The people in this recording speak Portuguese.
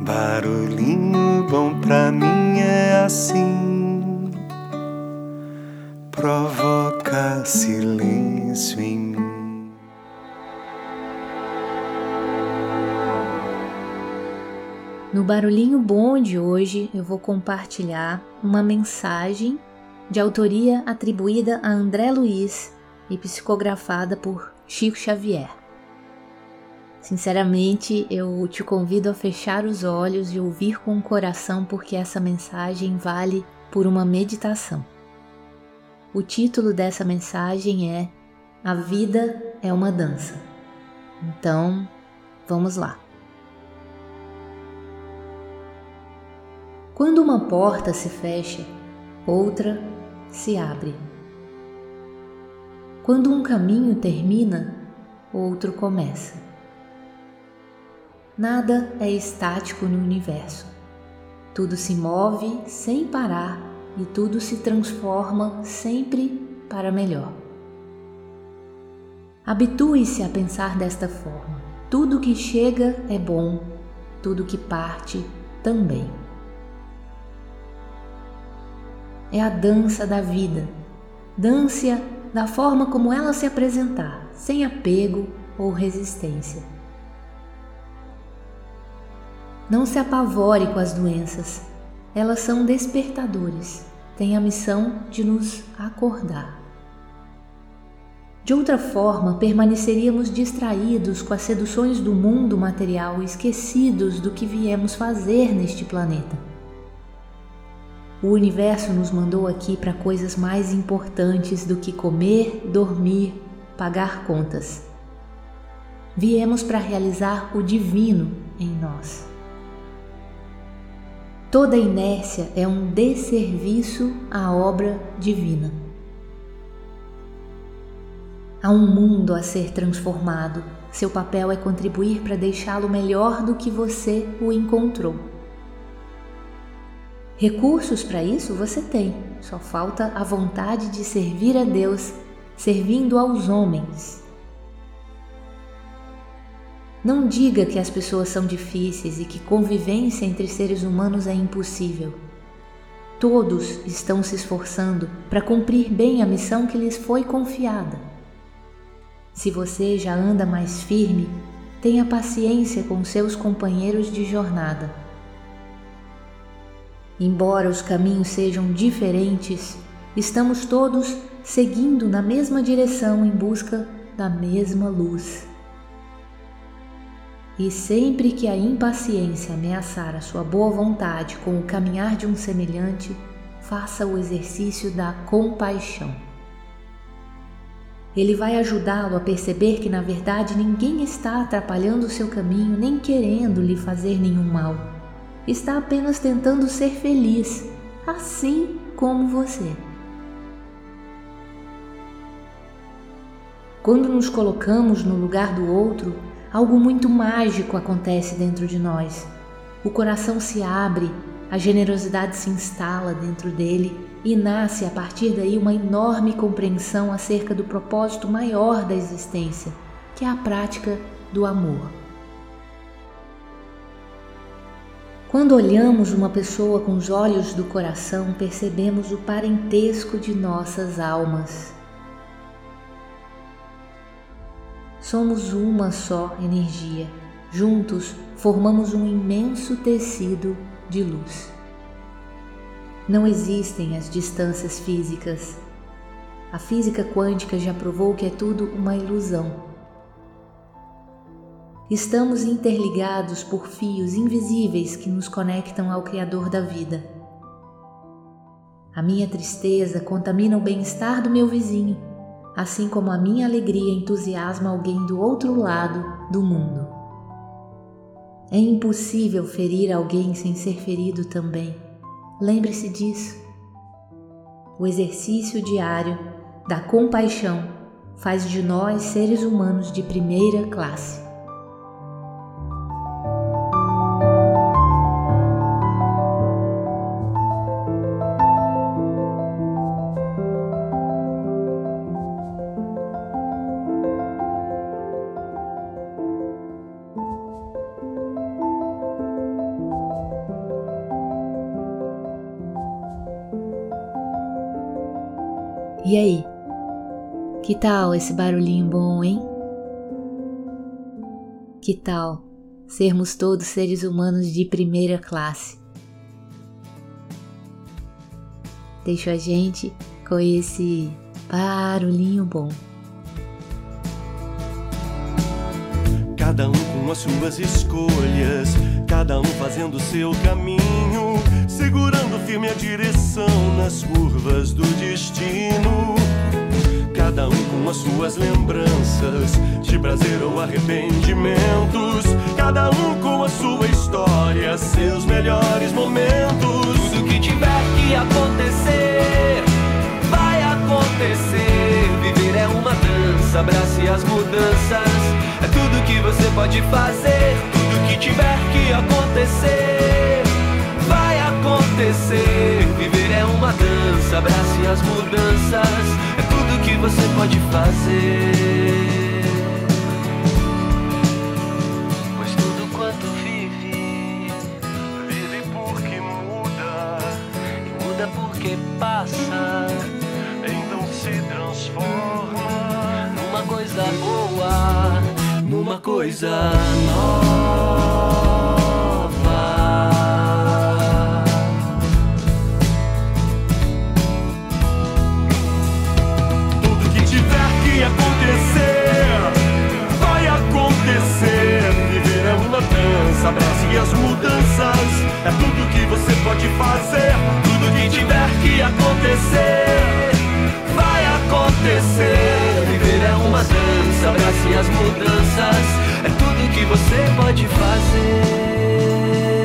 Barulhinho bom pra mim é assim, provoca silêncio em mim. No Barulhinho Bom de hoje eu vou compartilhar uma mensagem de autoria atribuída a André Luiz e psicografada por Chico Xavier. Sinceramente, eu te convido a fechar os olhos e ouvir com o coração, porque essa mensagem vale por uma meditação. O título dessa mensagem é A Vida é uma Dança. Então, vamos lá. Quando uma porta se fecha, outra se abre. Quando um caminho termina, outro começa. Nada é estático no universo. Tudo se move sem parar e tudo se transforma sempre para melhor. Habitue-se a pensar desta forma. Tudo que chega é bom, tudo que parte também. É a dança da vida. Dance da forma como ela se apresentar, sem apego ou resistência. Não se apavore com as doenças. Elas são despertadores, têm a missão de nos acordar. De outra forma, permaneceríamos distraídos com as seduções do mundo material, esquecidos do que viemos fazer neste planeta. O universo nos mandou aqui para coisas mais importantes do que comer, dormir, pagar contas. Viemos para realizar o divino em nós. Toda inércia é um desserviço à obra divina. Há um mundo a ser transformado. Seu papel é contribuir para deixá-lo melhor do que você o encontrou. Recursos para isso você tem, só falta a vontade de servir a Deus, servindo aos homens não diga que as pessoas são difíceis e que convivência entre seres humanos é impossível. Todos estão se esforçando para cumprir bem a missão que lhes foi confiada. Se você já anda mais firme, tenha paciência com seus companheiros de jornada. Embora os caminhos sejam diferentes, estamos todos seguindo na mesma direção em busca da mesma luz. E sempre que a impaciência ameaçar a sua boa vontade com o caminhar de um semelhante, faça o exercício da compaixão. Ele vai ajudá-lo a perceber que na verdade ninguém está atrapalhando o seu caminho nem querendo lhe fazer nenhum mal. Está apenas tentando ser feliz, assim como você. Quando nos colocamos no lugar do outro, algo muito mágico acontece dentro de nós. O coração se abre, a generosidade se instala dentro dele e nasce a partir daí uma enorme compreensão acerca do propósito maior da existência, que é a prática do amor. Quando olhamos uma pessoa com os olhos do coração, percebemos o parentesco de nossas almas. Somos uma só energia. Juntos formamos um imenso tecido de luz. Não existem as distâncias físicas. A física quântica já provou que é tudo uma ilusão. Estamos interligados por fios invisíveis que nos conectam ao Criador da vida. A minha tristeza contamina o bem-estar do meu vizinho assim como a minha alegria entusiasma alguém do outro lado do mundo. É impossível ferir alguém sem ser ferido também. Lembre-se disso. O exercício diário da compaixão faz de nós seres humanos de primeira classe. E aí? Que tal esse barulhinho bom, hein? Que tal sermos todos seres humanos de primeira classe? Deixo a gente com esse barulhinho bom. Cada um com as suas escolhas, cada um fazendo seu caminho, segurando firme a direção nas curvas do destino. As suas lembranças de prazer ou arrependimentos, cada um com a sua história, seus melhores momentos. Tudo que tiver que acontecer, vai acontecer. Viver é uma dança, abrace as mudanças. É tudo que você pode fazer. Tudo que tiver que acontecer, vai acontecer. Viver é uma dança, abrace as mudanças. É você pode fazer. Pois tudo quanto vive, Vive porque muda, e muda porque passa. então se transforma. numa coisa boa, numa coisa nova. É tudo que você pode fazer. Tudo que tiver que acontecer, vai acontecer. Viver é uma dança, abrace as mudanças. É tudo que você pode fazer.